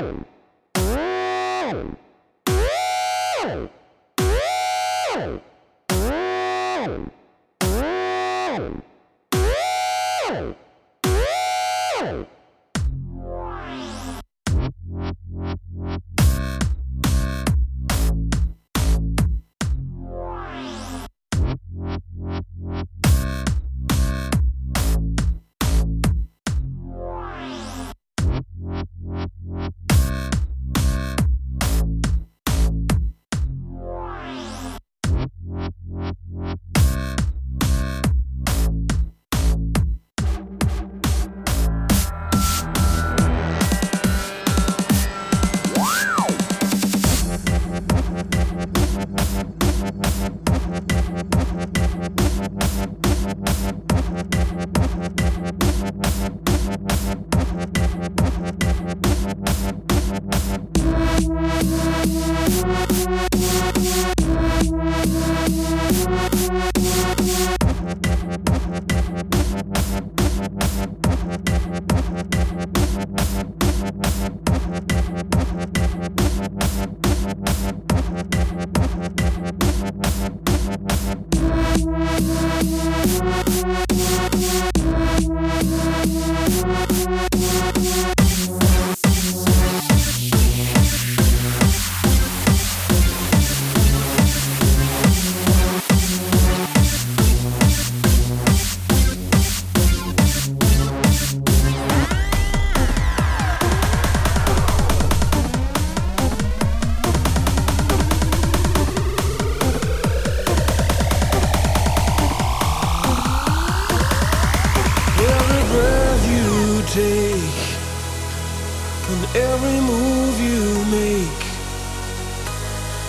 Boom.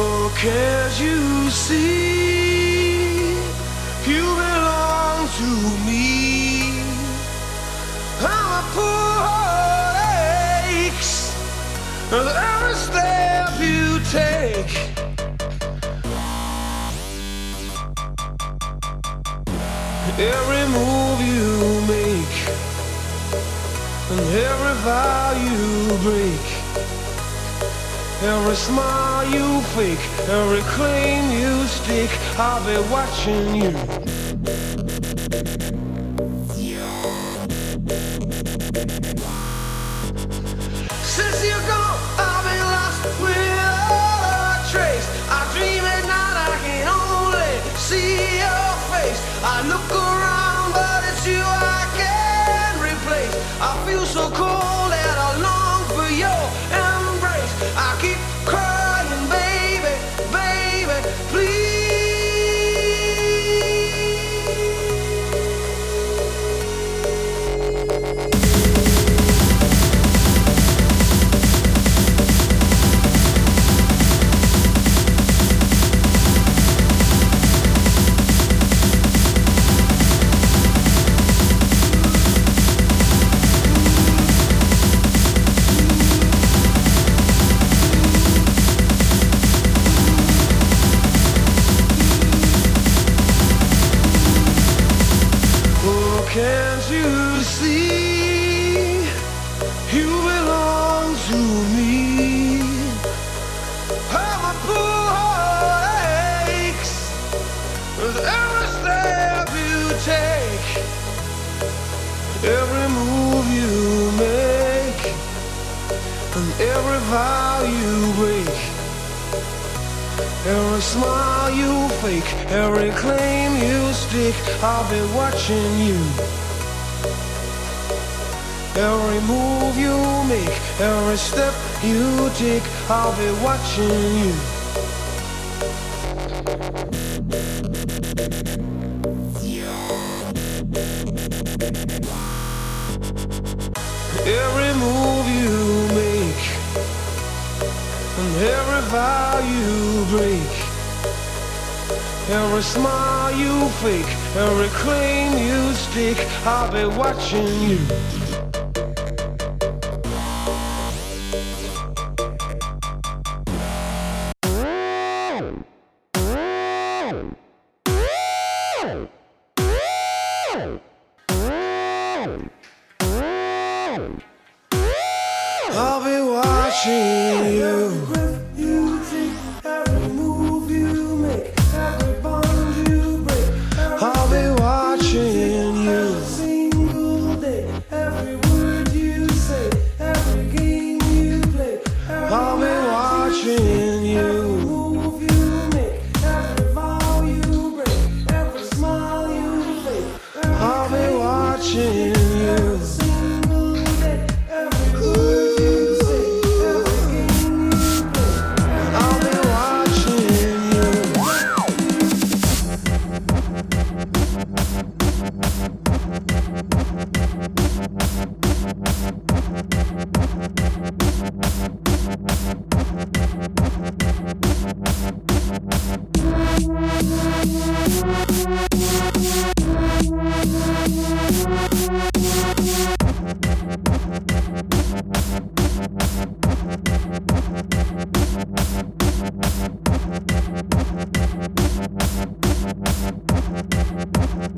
Oh, can't you see? You belong to me. I'm a poor heart aches with every step you take. Every move you make and every vow you break. Every smile you fake, every claim you stick, I'll be watching you. Since gone, I've been lost without a trace. I dream at night, I can only see your face. I look around, but it's you I can't replace. I feel so cold every smile you fake, every claim you stick, I'll be watching you. Every move you make, every step you take, I'll be watching you. every move you make, and every vow you break, every smile you fake, every claim you stake, I'll be watching you.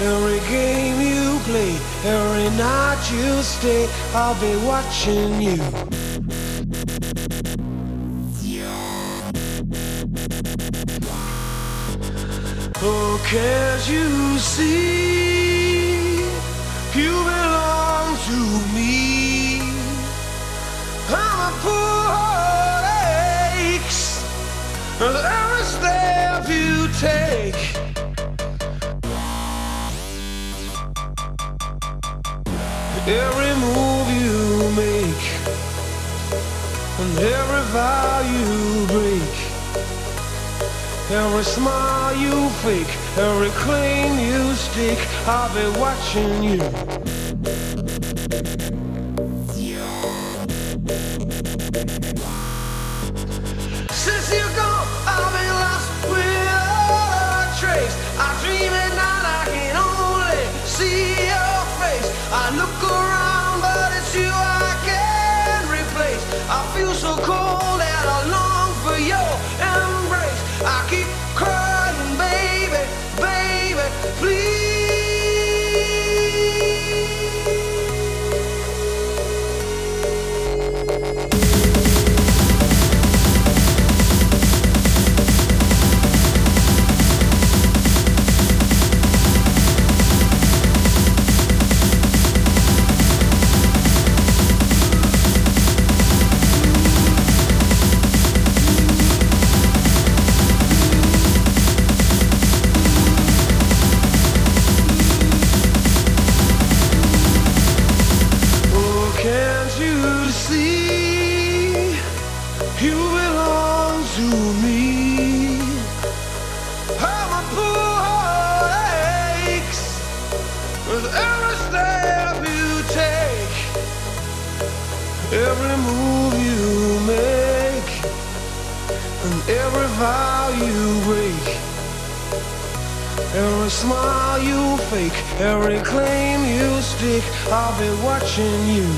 Every game you play, every night you stay, I'll be watching you. Oh, can't you see? You Every move you make and every vow you break, every smile you fake, every claim you stake, I'll be watching you. Every step you take, every move you make, and every vow you break. Every smile you fake, every claim you stick, I'll be watching you.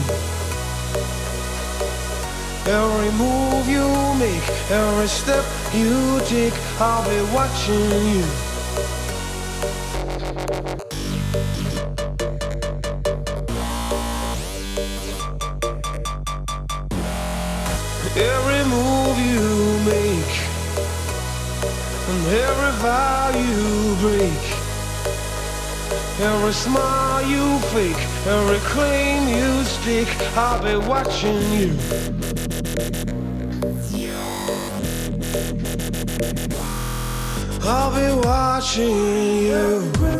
Every move you make, every step you take, I'll be watching you. Every vow you break, every smile you fake, every claim you stick, I'll be watching you. I'll be watching you.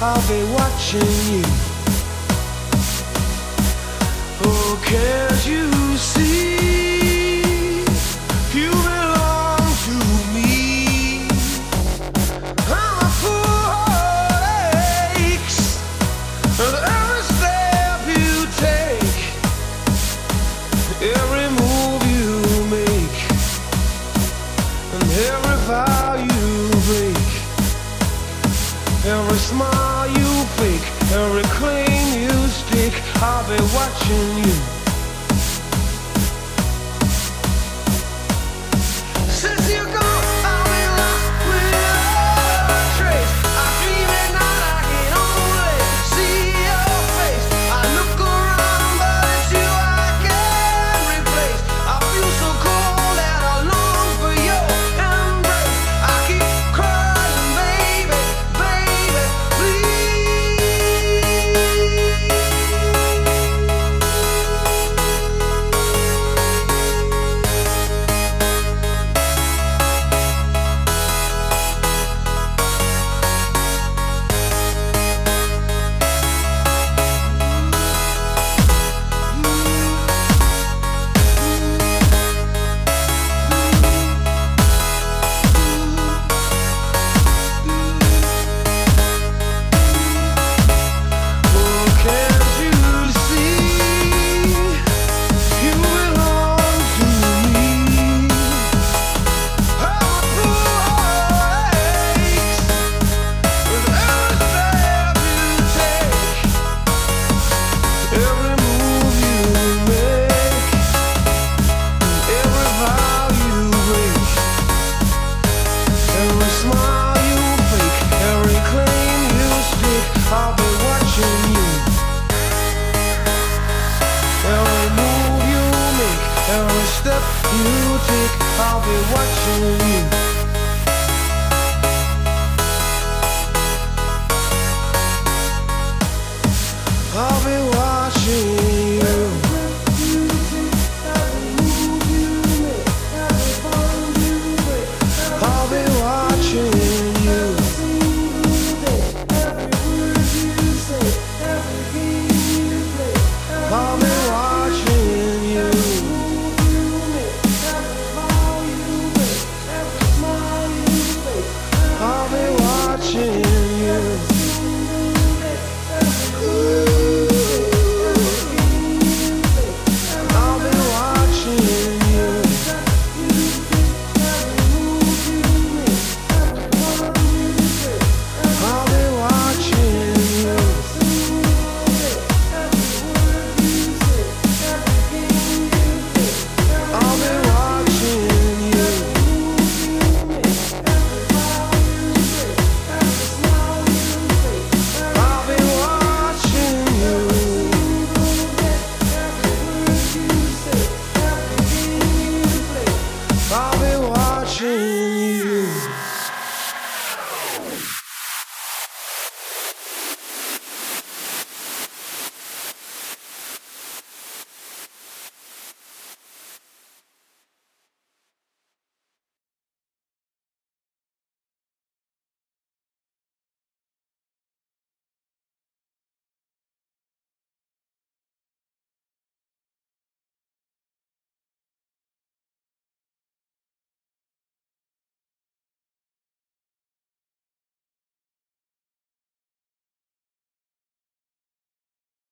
I'll be watching you. Oh, can't you see? You belong to me. I'm a fool aches, and every step you take, every move you make, and every vow you break, every smile fake, every claim you stick, I'll be watching you. I'll be watching you.